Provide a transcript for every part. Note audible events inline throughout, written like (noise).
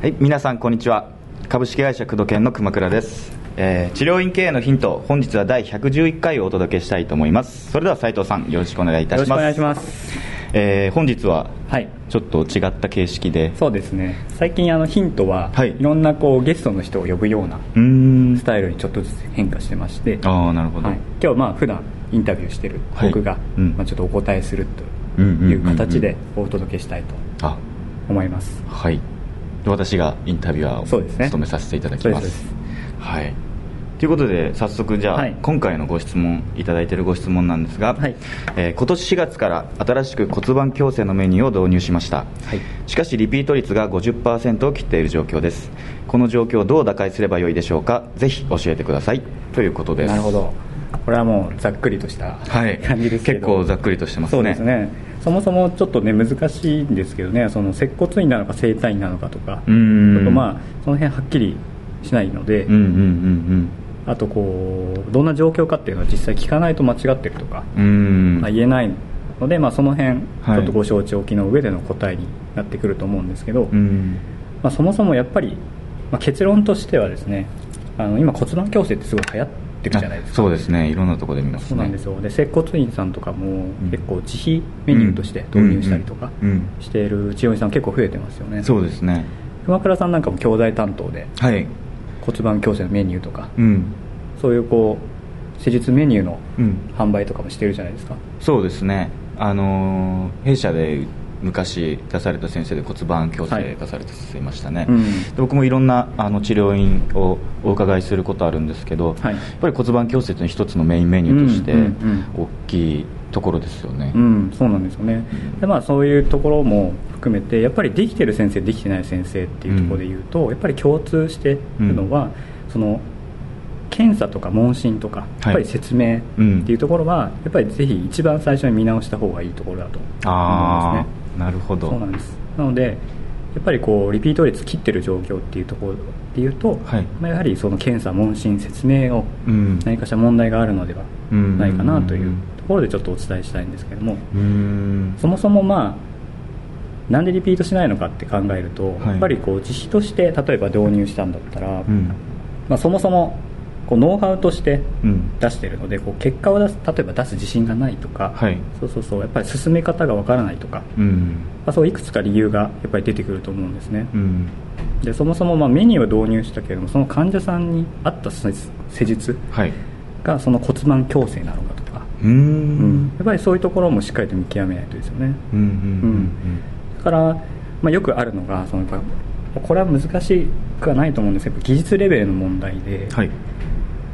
はい皆さんこんにちは。株式会社工藤研の熊倉です、えー治療院経営のヒント本日は第111回をお届けしたいと思います。それでは斉藤さんよろしくお願いいたします。よろしくお願いします。えー本日ははい。ちょっと違った形式で。そうですね。最近あのヒントは、はい。い、ろんなこうゲストの人を呼ぶようなスタイルにちょっとずつ変化してまして、ああなるほど、はい、今日はまあ普段インタビューしてるはい。僕が、うん。まあ、ちょっとお答えするという形でお届けしたいとあ。思います、はい。私がインタビュアーを務めさせていただきます。はいということで早速じゃあ、はい。今回のご質問いただいているご質問なんですが、はい。えー今年4月から新しく骨盤矯正のメニューを導入しました、はい。しかしリピート率が50%を切っている状況です。この状況をどう打開すればよいでしょうかぜひ教えてください。ということです。なるほど。これはもうざっくりとしたはい。感じですけど、結構ざっくりとしてますね。そうですね。そもそもちょっとね難しいんですけどねその接骨院なのか整体院なのかとかちょっとまあその辺はっきりしないので、うんうんうんあとこうどんな状況かっていうのは実際聞かないと間違ってるとか、まあ、言えないので、まあ、その辺はい。ちょっとご承知おきの上での答えになってくると思うんですけど、うん。まあ、そもそもやっぱり、まあ、結論としてはですねあの今骨盤矯正ってすごい流行ってるじゃないですか。あそうですね。いろんなところで見ますね。そうなんですよ。で接骨院さんとかも結構自費メニューとして導入したりとかしている治療院さん結構増えてますよね。そうですね。熊倉さんなんかも教材担当ではい骨盤矯正のメニューとかうん。そういうこう施術メニューのうん。販売とかもしてるじゃないですか。そうですね。あのー弊社で昔出された先生で骨盤矯はい正出された先生いましたね、うん。で僕もいろんなあの治療院をお伺いすることあるんですけど、はい。やっぱり骨盤矯正というのは一つのメインメニューとして大きいところですよね、うん、そうなんですよね、でまあ、そういうところも含めてやっぱりできてる先生できてない先生っていうところで言うと、やっぱり共通してるのは、その検査とか問診とかやっぱり説明っていうところは、やっぱりぜひ一番最初に見直した方がいいところだと思うんですあね。あなるほど。そうなんです。なのでやっぱりこうリピート率切ってる状況っていうところでいうと、はい。まあ、やはりその検査問診説明をうん。何かしら問題があるのではうん。ないかなといううんところでちょっとお伝えしたいんですけども、そもそもまあなんでリピートしないのかって考えると、はい。やっぱりこう自費として例えば導入したんだったら、うん。まあ、そもそもこうノウハウとしてうん。出してるのでこう結果を出す例えば出す自信がないとか、はい。そうそうそうやっぱり進め方がわからないとか、うん。まあ、そういくつか理由がやっぱり出てくると思うんですね、うんでそもそもまあメニューを導入したけれどもその患者さんに合った施施術はい。がその骨盤矯正なのかとか、うん。ん。やっぱりそういうところもしっかりと見極めないとですよね。うんうんだから、まあ、よくあるのがそのこれは難しくはないと思うんです。けど技術レベルの問題で、はい。やっ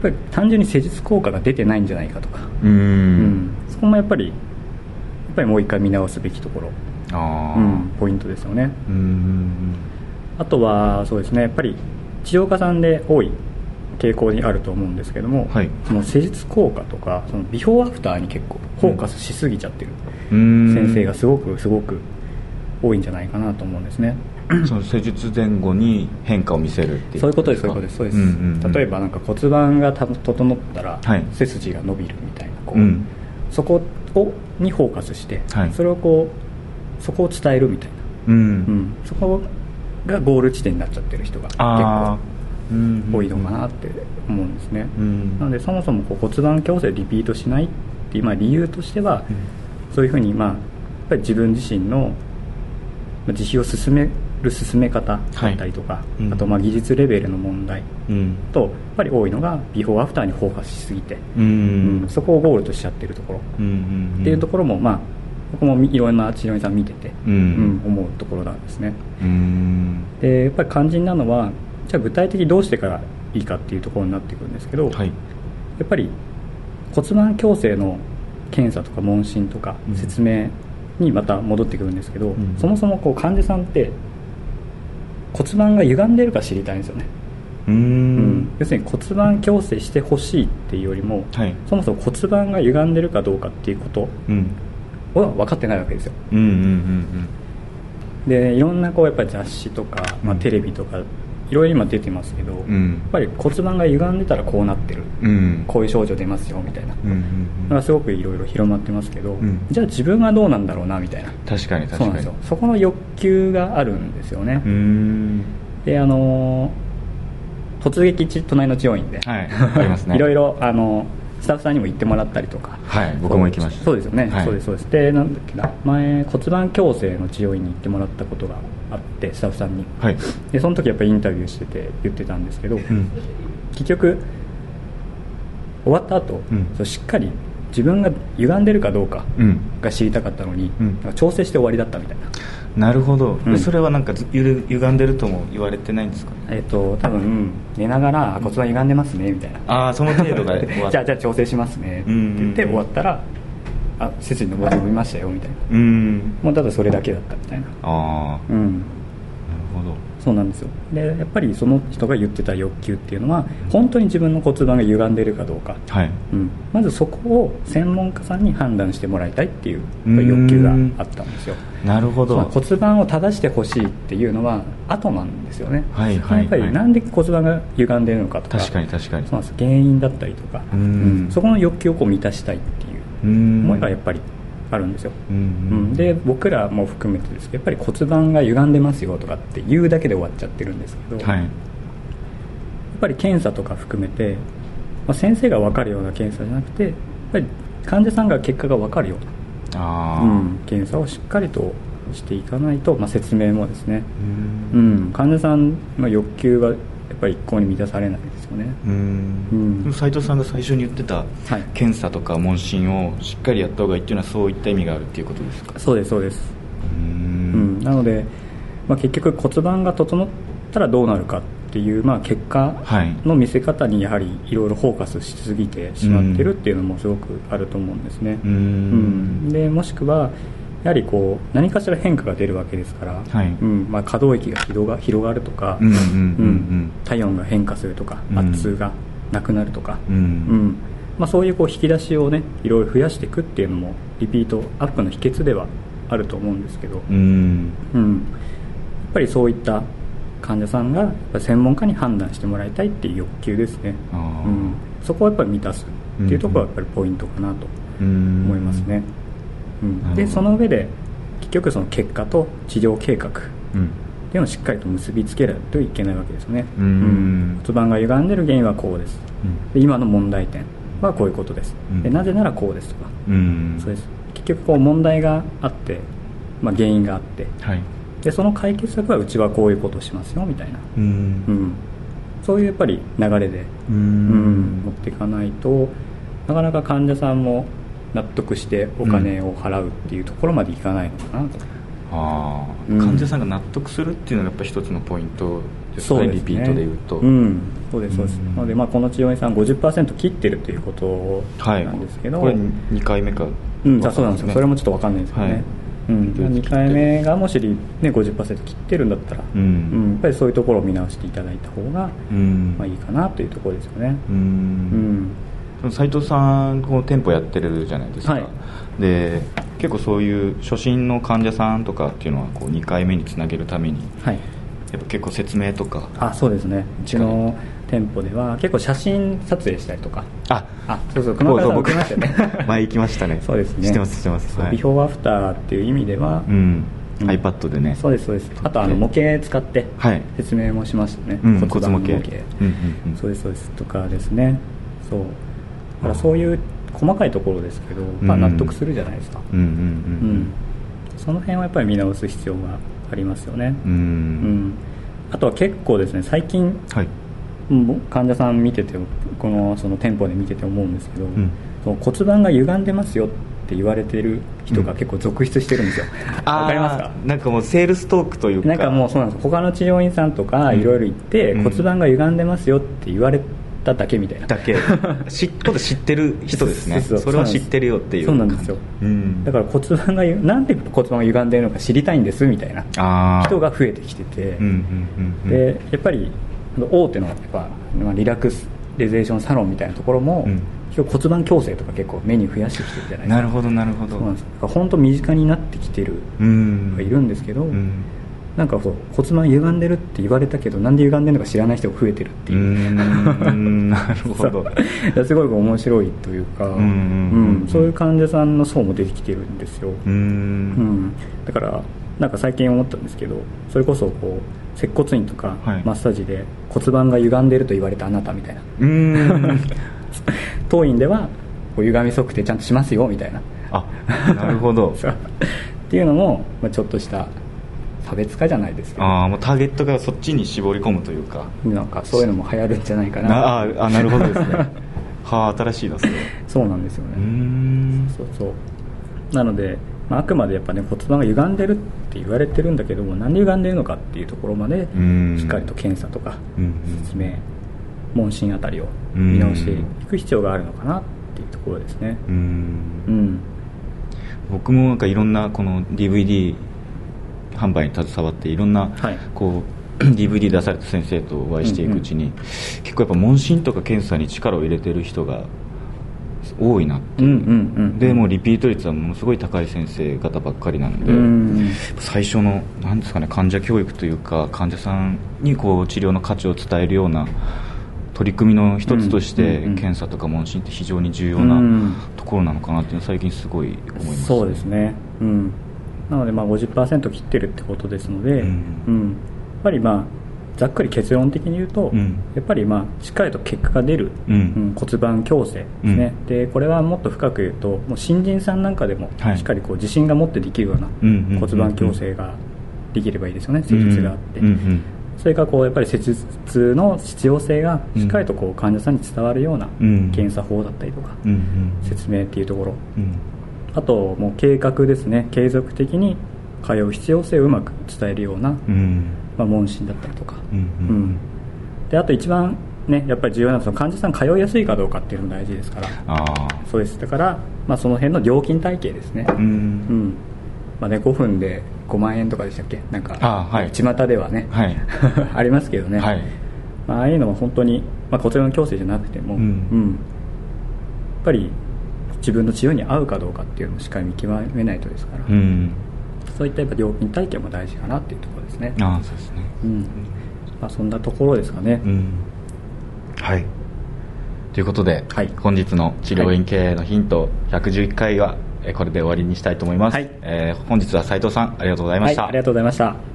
ぱり単純に施術効果が出てないんじゃないかとか、うん。そこもやっぱりやっぱりもう一回見直すべきところ、うん、ポイントですよね。うーんあとはそうですねやっぱり治療家さんで多い傾向にあると思うんですけども、はい。その施術効果とかそのビフォーアフターに結構フォーカスしすぎちゃってる先生がすごくすごく多いんじゃないかなと思うんですね。その施術前後に変化を見せるっていうそういうことですそういうことですそうです、んうんうん。例えばなんか骨盤がた整ったらはい。背筋が伸びるみたいなこう、うん。そこをにフォーカスして、はい。それをこうそこを伝えるみたいな、うん、うん、そこがゴール地点になっちゃってる人が結あ構多いのかなって思うんですね、うんなのでそもそもこう骨盤矯正リピートしないっていう、まあ、理由としては、そういうふうに、まあ、やっぱり自分自身のまあ自費を進める進め方だったりとか、はい。うん。あとまあ技術レベルの問題うん。とやっぱり多いのがビフォーアフターにフォーカスしすぎて、うん。うんそこをゴールとしちゃってるところ、うんうん。っていうところもまあ僕もいろんな治療院さん見てて、うん。うん思うところなんですね。うん。でやっぱり肝心なのはじゃあ具体的にどうしてからいいかっていうところになってくるんですけど、はい。やっぱり骨盤矯正の検査とか問診とかうん。説明にまた戻ってくるんですけど、ん。そもそもこう患者さんって骨盤が歪んでるか知りたいんですよね、うーん。要するに骨盤矯正してほしいっていうよりも、はい。そもそも骨盤が歪んでるかどうかっていうことうんは分かってないわけですよ。うんうんうんでいろんなこうやっぱり雑誌とか、まあ、うんテレビとかいろいろ今出てますけど、うん。やっぱり骨盤が歪んでたらこうなってる、うん。こういう症状出ますよみたいな。うんうんのがすごくいろいろ広まってますけど、ん。じゃあ自分はどうなんだろうなみたいな。確かに確かに。そうなんですよ。そこの欲求があるんですよね、であの突撃地隣の治療院で、はい。ありますね。(laughs) いろいろあのスタッフさんにも行ってもらったりとか。はい僕も行きました。そうですよね、はい。そうです。そうですでなんだっけな。前骨盤矯正の治療院に行ってもらったことがあってスタッフさんに。はい。でその時やっぱりインタビューしてて言ってたんですけど、うん。結局終わった後、うん。そうしっかり自分が歪んでるかどうかうん。が知りたかったのに、うん。調整して終わりだったみたいななるほど、うん。それはなんかずゆる歪んでるとも言われてないんですか？えっ、と多分寝ながらあ骨盤歪んでますねみたいな。ああその程度が (laughs) じゃあじゃあ調整しますねってうん言って終わったらあ背筋の伸びましたよみたいな。うん。もうただそれだけだったみたいな。ああうん。なるほどそうなんですよ。でやっぱりその人が言ってた欲求っていうのは本当に自分の骨盤が歪んでるかどうか、はい。うん、まずそこを専門家さんに判断してもらいたいっていう欲求があったんですよ。なるほど。骨盤を正してほしいっていうのは後なんですよね、はいはいはい。やっぱりなんで骨盤が歪んでるのかとか確かに確かに。そうなんです。原因だったりとか、うん。そこの欲求をこう満たしたいっていううん。思いがやっぱりあるんですよ、うんうん。で僕らも含めてですけどやっぱり骨盤が歪んでますよとかって言うだけで終わっちゃってるんですけど、はい。やっぱり検査とか含めて、まあ、先生が分かるような検査じゃなくてやっぱり患者さんが結果が分かるようなうん、検査をしっかりとしていかないと、まあ、説明もですね、ううん。ん、患者さんの欲求はやっぱり一向に満たされないですよね。うん。うん。でも斉藤さんが最初に言ってたはい。検査とか問診をしっかりやった方がいいっていうのはそういった意味があるっていうことですか？そうですそうです、ううん。ん、なので、まあ、結局骨盤が整ったらどうなるかっていう、まあ、結果はい。の見せ方にやはりいろいろフォーカスしすぎてしまってるっていうのもすごくあると思うんですね、ううんん。でもしくはやはりこう何かしら変化が出るわけですから、はい。うんまあ、可動域が広が広がるとか、うんうんうん体温が変化するとかうん。圧痛がなくなるとか、うん。うん。まあ、そういうこう引き出しをねいろいろ増やしていくっていうのもリピートアップの秘訣ではあると思うんですけど、うん。うん、やっぱりそういった患者さんが専門家に判断してもらいたいっていう欲求ですね、うん、そこをやっぱり満たすっていうところがやっぱりポイントかなとうん。思いますね、うん、でなるほどその上で結局その結果と治療計画っうん。ていうのをしっかりと結びつけないといけないわけですよね、うん。骨盤が歪んでる原因はこうです。で今の問題点はこういうことです、うん。でなぜならこうですとか、うん。そうです。結局こう問題があって、まあ、原因があって。はい。でその解決策はうちはこういうことをしますよみたいな、ううん。ん、そういうやっぱり流れで、ううん持っていかないとなかなか患者さんも納得してお金を払うっていうところまでいかないのかなと、ああ、うん。患者さんが納得するっていうのがやっぱ一つのポイントですねリピートで言うと、うん。そうですそうです、うん。なので、まあ、この治療院さん50%切ってるということはいなんですけど、これ2回目か。うん、あそうなんですよ。それもちょっと分かんないですけどね、はい。うん、どうやって切って2回目がもし、ね、50%切ってるんだったら、うん。うん。やっぱりそういうところを見直していただいた方が、うん。まあ、いいかなというところですよね。ううんん斉藤さんこの店舗やってるじゃないですか、はい。で結構そういう初診の患者さんとかっていうのはこう2回目につなげるためにはい。やっぱ結構説明とか。あそうですね。うちの店舗では結構写真撮影したりとか。ああそうそう熊倉さん受けましたよね。前行きましたね。そうですね。知ってます知ってます。はい。ビフォーアフターっていう意味では、うん、うん。iPad でね。そうですそうです。あとあの模型使ってはい。説明もしましたね、うん骨盤模型。うんうんうん。そうですそうです。とかですね。そうだからそういう細かいところですけど、まあ、うん納得するじゃないですか、うんうんうんその辺はやっぱり見直す必要がありますよね、うん。うん。うんあとは結構ですね最近はい。患者さん見ててこのその店舗で見てて思うんですけど、ん。その骨盤が歪んでますよって言われてる人が結構続出してるんですよ。(laughs) わ、かりますか？なんかもうセールストークというか。なんかもうそうなんです他の治療院さんとかいろいろ行って、うん。骨盤が歪んでますよって言われただけみたいな。だけ。知っこと知ってる人ですね。それは知ってるよっていうそうなんですよ。うん。だから骨盤がゆなんで骨盤が歪んでるのか知りたいんですみたいな人が増えてきてて、でやっぱり大手のやっぱ、まあ、リラクゼーションサロンみたいなところも、骨盤矯正とか結構メニュー増やしてきてるじゃないですか。なるほどなるほど。そうなんです本当身近になってきてるういるんですけど、うんなんかこう骨盤歪んでるって言われたけどなんで歪んでるのか知らない人が増えてるっていう。(laughs) なるほど。すごい面白いというかそういう患者さんの層も出てきてるんですよ、うん。ん、だからなんか最近思ったんですけどそれこそこう接骨院とかはい。マッサージで骨盤が歪んでると言われたあなたみたいな。(laughs) 当院ではこう歪み測定ちゃんとしますよみたいな。あなるほど。(laughs) っていうのも、まあ、ちょっとした差別化じゃないですけどああもうターゲットがそっちに絞り込むというか。なんかそういうのも流行るんじゃないかな。なあーあなるほどですね。(laughs) はあ新しいなそれ。そうなんですよね。ん。そうそう。なので、まあ、あくまでやっぱね骨盤が歪んでるって言われてるんだけどもなんで歪んでるのかっていうところまでうん。しっかりと検査とか説明問診あたりを見直していく必要があるのかなっていうところですね。うーん。うん。僕もなんかいろんなこの DVD 販売に携わっていろんなはい。こう (clears throat) DVD 出された先生とお会いしていくうちに、結構やっぱ問診とか検査に力を入れてる人が多いなって。うんうんうんでもうリピート率はものすごい高い先生方ばっかりなので、うん最初のなんですかね患者教育というか患者さんにこう治療の価値を伝えるような取り組みの一つとして、うんうんうん検査とか問診って非常に重要うなん。ところなのかなっていうのは最近すごい思います、そうですね。うんなのでまあ50%切ってるってことですので、うん。うん。やっぱりまあざっくり結論的に言うと、うん。やっぱりまあしっかりと結果が出る、うん。骨盤矯正ですね、でこれはもっと深く言うともう新人さんなんかでもはい。しっかりこう自信が持ってできるようなうんうんうんうん。骨盤矯正ができればいいですよね。施術があって、うんうん。それからこうやっぱり施術の必要性がしっかりとこう患者さんに伝わるようなうん。検査法だったりとかうんうん。説明っていうところ。うんあともう計画ですね。継続的に通う必要性をうまく伝えるような、うん。まあ、問診だったりとか、うんうん。であと一番ねやっぱり重要なのはその患者さん通いやすいかどうかっていうのも大事ですから。そうです。だから、まあ、その辺の料金体系ですね。ううん。んまあね5分で5万円とかでしたっけ？なんかあはい。巷ではね、はい。(laughs) ありますけどね、はい。まあ、ああいうのは本当に、まあ、骨盤矯正じゃなくても、うん。やっぱり自分の治療に合うかどうかっていうのもしっかり見極めないとですから、うん。そういったやっぱ料金体系も大事かなっていうところですね。ああそうですね。うん。まあ、そんなところですかね、うん。はい。ということで、はい。本日の治療院経営のヒント111回はえーこれで終わりにしたいと思います、はい。えー本日は斉藤さんありがとうございました、はい、ありがとうございました